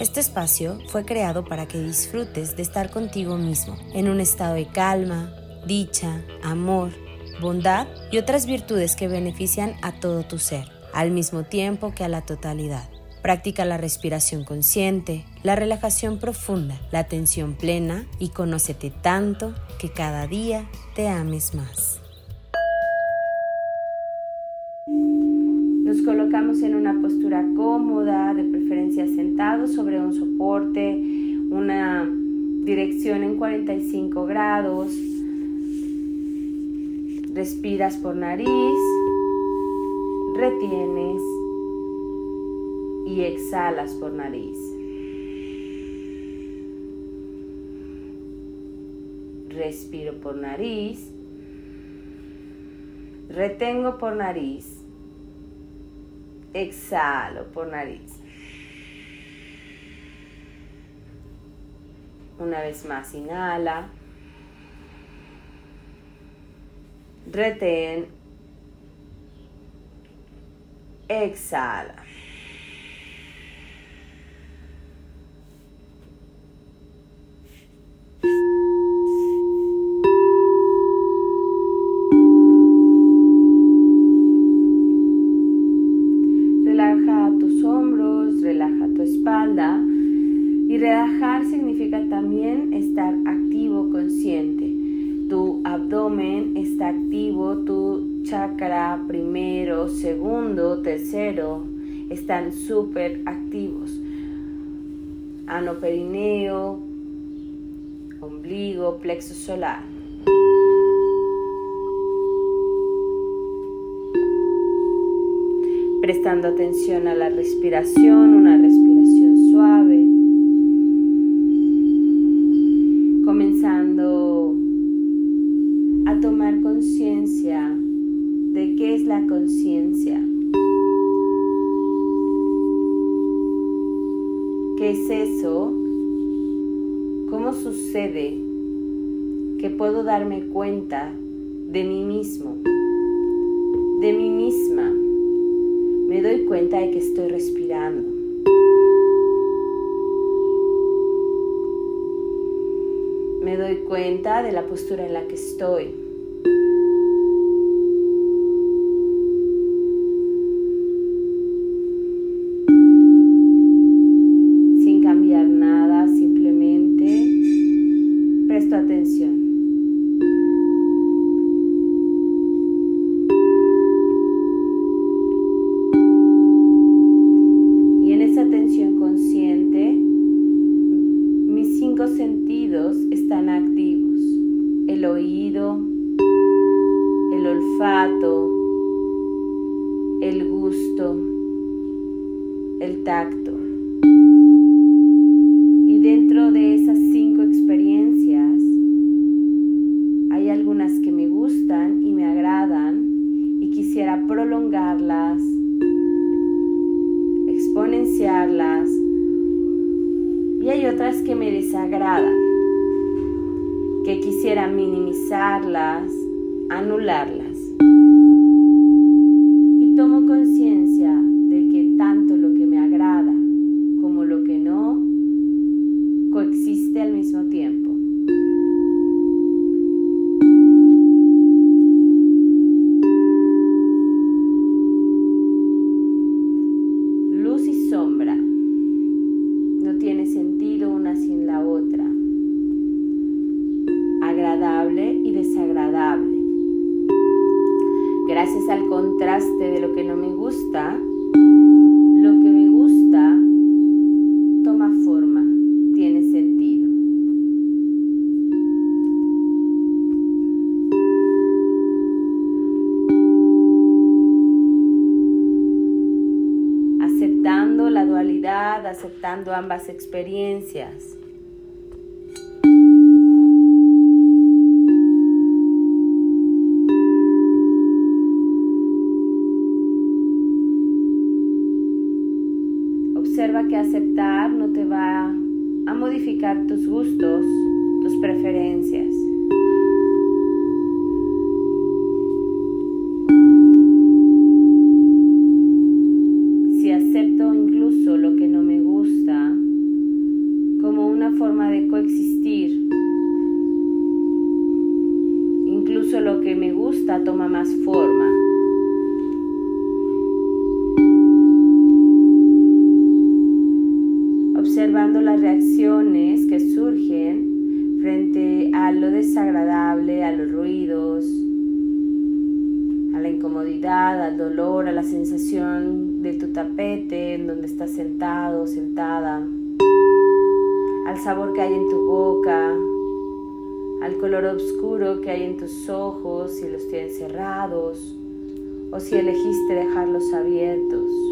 Este espacio fue creado para que disfrutes de estar contigo mismo, en un estado de calma, dicha, amor, bondad y otras virtudes que benefician a todo tu ser, al mismo tiempo que a la totalidad. Practica la respiración consciente, la relajación profunda, la atención plena y conócete tanto que cada día te ames más. Nos colocamos en una postura cómoda, de preferencia sentado sobre un soporte, una dirección en 45 grados. Respiras por nariz, retienes y exhalas por nariz. Respiro por nariz. Retengo por nariz. Exhalo por nariz. Una vez más, inhala. Retén. Exhala. Está activo, tu chakra primero, segundo, tercero están súper activos. Ano perineo, ombligo, plexo solar. Prestando atención a la respiración, una respiración suave. comenzando ¿Qué es eso? ¿Cómo sucede que puedo darme cuenta de mí mismo, de mí misma? Me doy cuenta de que estoy respirando. me doy cuenta de la postura en la que estoy. Que me desagradan, que quisiera minimizarlas, anularlas. Y tomo conciencia de que tanto lo que me agrada como lo que no coexiste al mismo tiempo. Gracias al contraste de lo que no me gusta, lo que me gusta toma forma, tiene sentido. Aceptando la dualidad, aceptando ambas experiencias. Desagradable, a los ruidos, a la incomodidad, al dolor, a la sensación de tu tapete en donde estás sentado, sentada, al sabor que hay en tu boca, al color oscuro que hay en tus ojos, si los tienes cerrados o si elegiste dejarlos abiertos.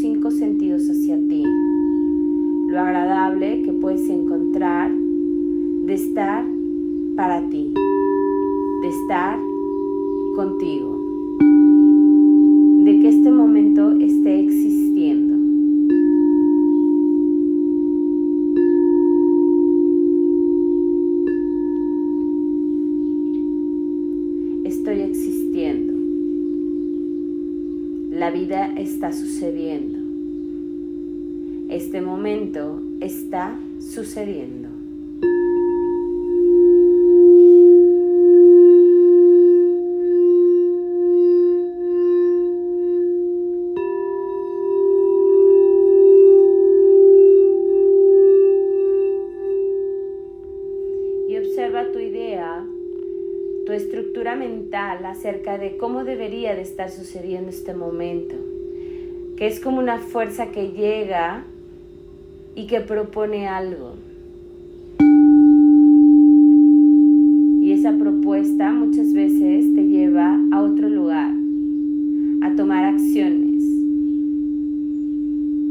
Cinco sentidos hacia ti. Lo agradable que puedes encontrar de estar para ti, de estar contigo, de que este momento esté existiendo. Está sucediendo. Este momento está sucediendo. Y observa tu idea, tu estructura mental acerca de cómo debería de estar sucediendo este momento, que es como una fuerza que llega y que propone algo. Y esa propuesta muchas veces te lleva a otro lugar, a tomar acciones,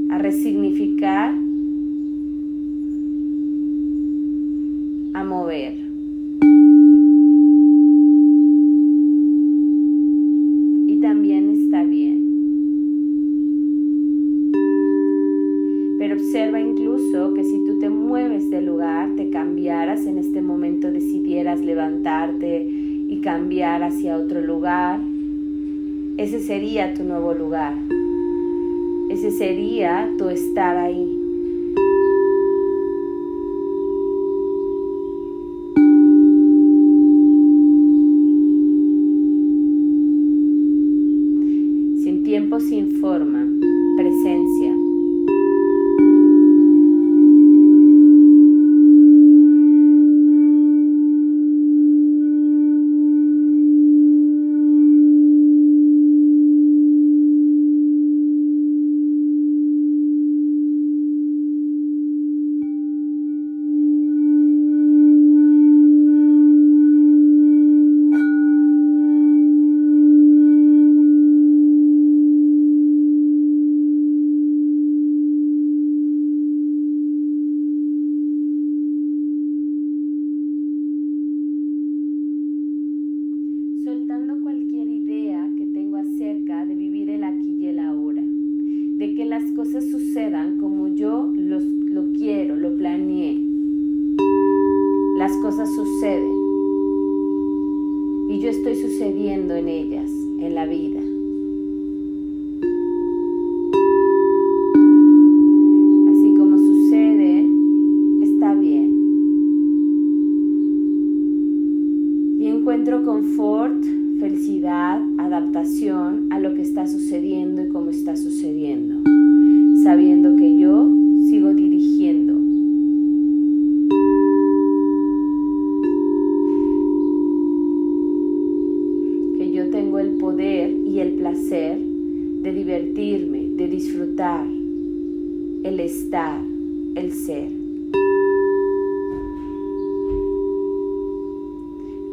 a resignificar, a mover. En este momento, decidieras levantarte y cambiar hacia otro lugar, ese sería tu nuevo lugar. Ese sería tu estar ahí.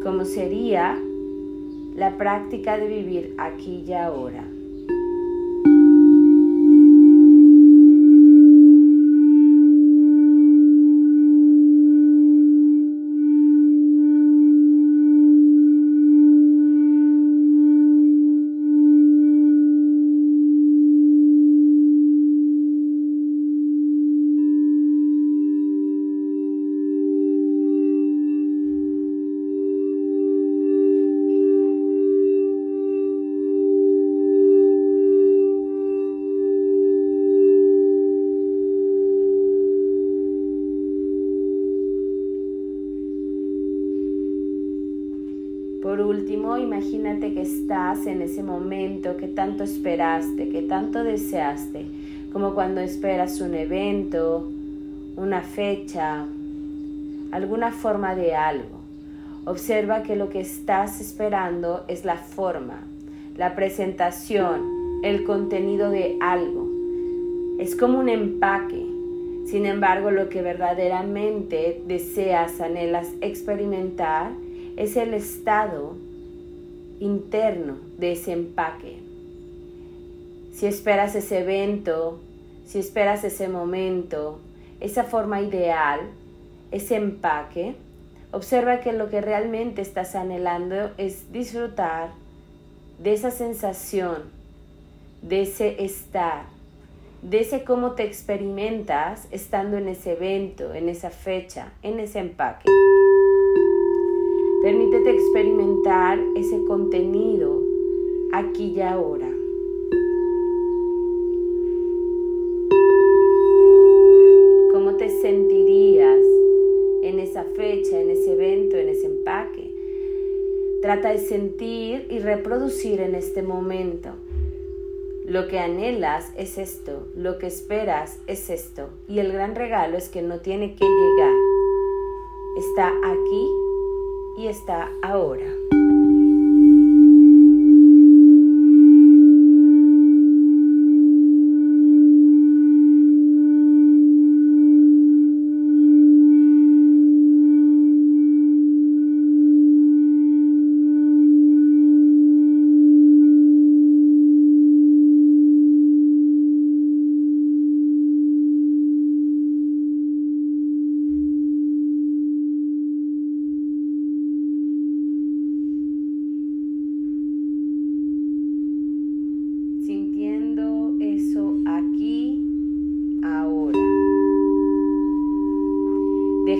Como sería la práctica de vivir aquí y ahora. Imagínate que estás en ese momento que tanto esperaste, que tanto deseaste, como cuando esperas un evento, una fecha, alguna forma de algo. Observa que lo que estás esperando es la forma, la presentación, el contenido de algo. Es como un empaque. Sin embargo, lo que verdaderamente deseas, anhelas experimentar, es el estado interno de ese empaque. Si esperas ese evento, si esperas ese momento, esa forma ideal, ese empaque, observa que lo que realmente estás anhelando es disfrutar de esa sensación, de ese estar, de ese cómo te experimentas estando en ese evento, en esa fecha, en ese empaque. Permítete experimentar ese contenido aquí y ahora. ¿Cómo te sentirías en esa fecha, en ese evento, en ese empaque? Trata de sentir y reproducir en este momento. Lo que anhelas es esto, lo que esperas es esto. Y el gran regalo es que no tiene que llegar. Está aquí y está ahora.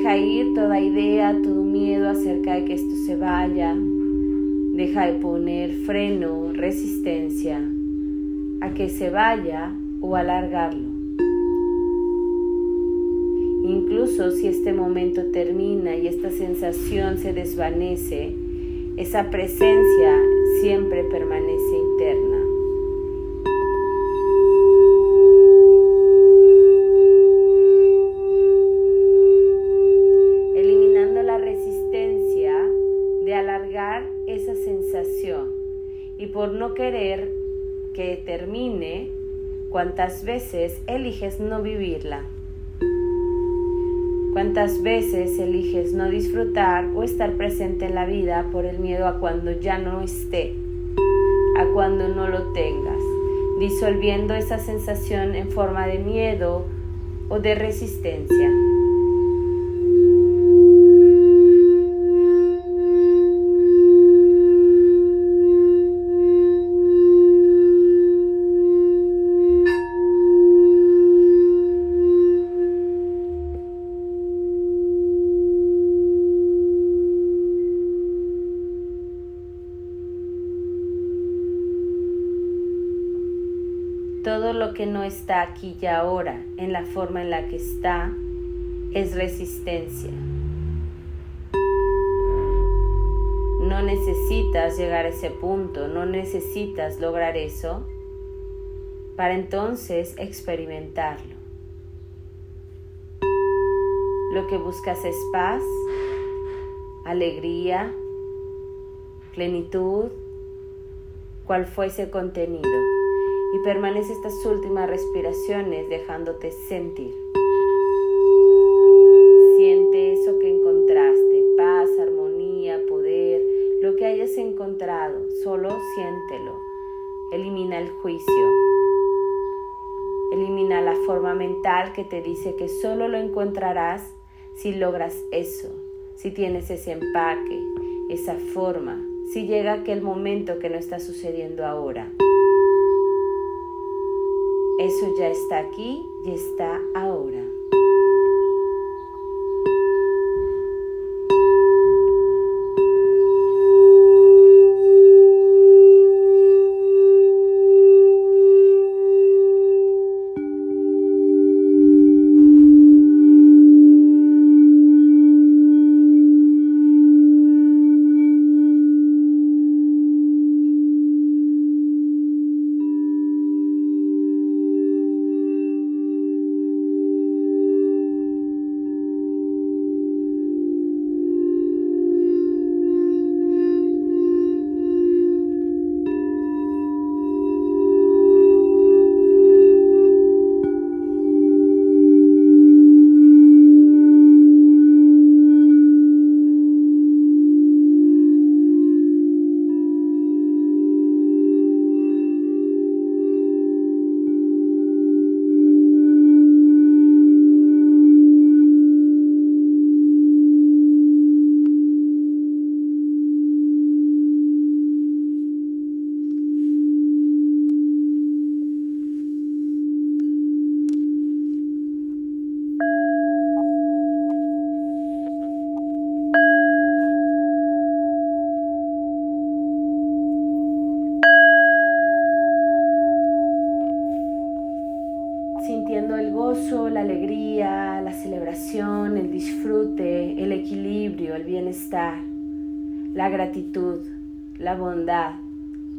Deja ir toda idea, todo miedo acerca de que esto se vaya. Deja de poner freno, resistencia a que se vaya o alargarlo. Incluso si este momento termina y esta sensación se desvanece, esa presencia siempre permanece interna. Por no querer que termine, cuántas veces eliges no vivirla. ¿Cuántas veces eliges no disfrutar o estar presente en la vida por el miedo a cuando ya no esté, a cuando no lo tengas, disolviendo esa sensación en forma de miedo o de resistencia? Que no está aquí y ahora en la forma en la que está es resistencia. No necesitas llegar a ese punto, no necesitas lograr eso para entonces experimentarlo. Lo que buscas es paz, alegría, plenitud, cual fuese contenido. Y permanece estas últimas respiraciones dejándote sentir. Siente eso que encontraste, paz, armonía, poder, lo que hayas encontrado, solo siéntelo. Elimina el juicio. Elimina la forma mental que te dice que solo lo encontrarás si logras eso, si tienes ese empaque, esa forma, si llega aquel momento que no está sucediendo ahora. Eso ya está aquí y está ahora.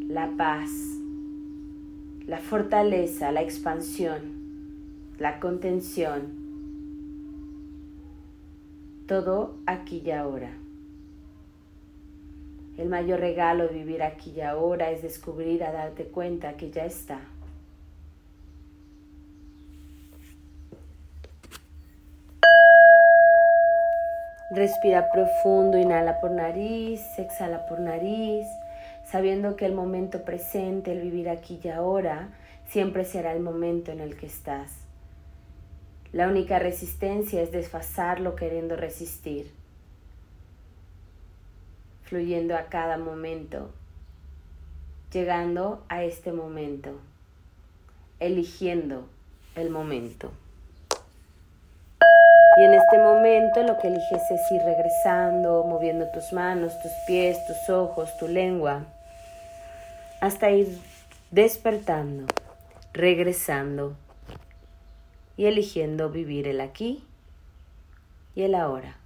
La paz, la fortaleza, la expansión, la contención. Todo aquí y ahora. El mayor regalo de vivir aquí y ahora es descubrir a darte cuenta que ya está. Respira profundo, inhala por nariz, exhala por nariz, sabiendo que el momento presente, el vivir aquí y ahora, siempre será el momento en el que estás. La única resistencia es desfasarlo queriendo resistir, fluyendo a cada momento, llegando a este momento, eligiendo el momento. Y en este momento lo que eliges es ir regresando, moviendo tus manos, tus pies, tus ojos, tu lengua, hasta ir despertando, regresando y eligiendo vivir el aquí y el ahora.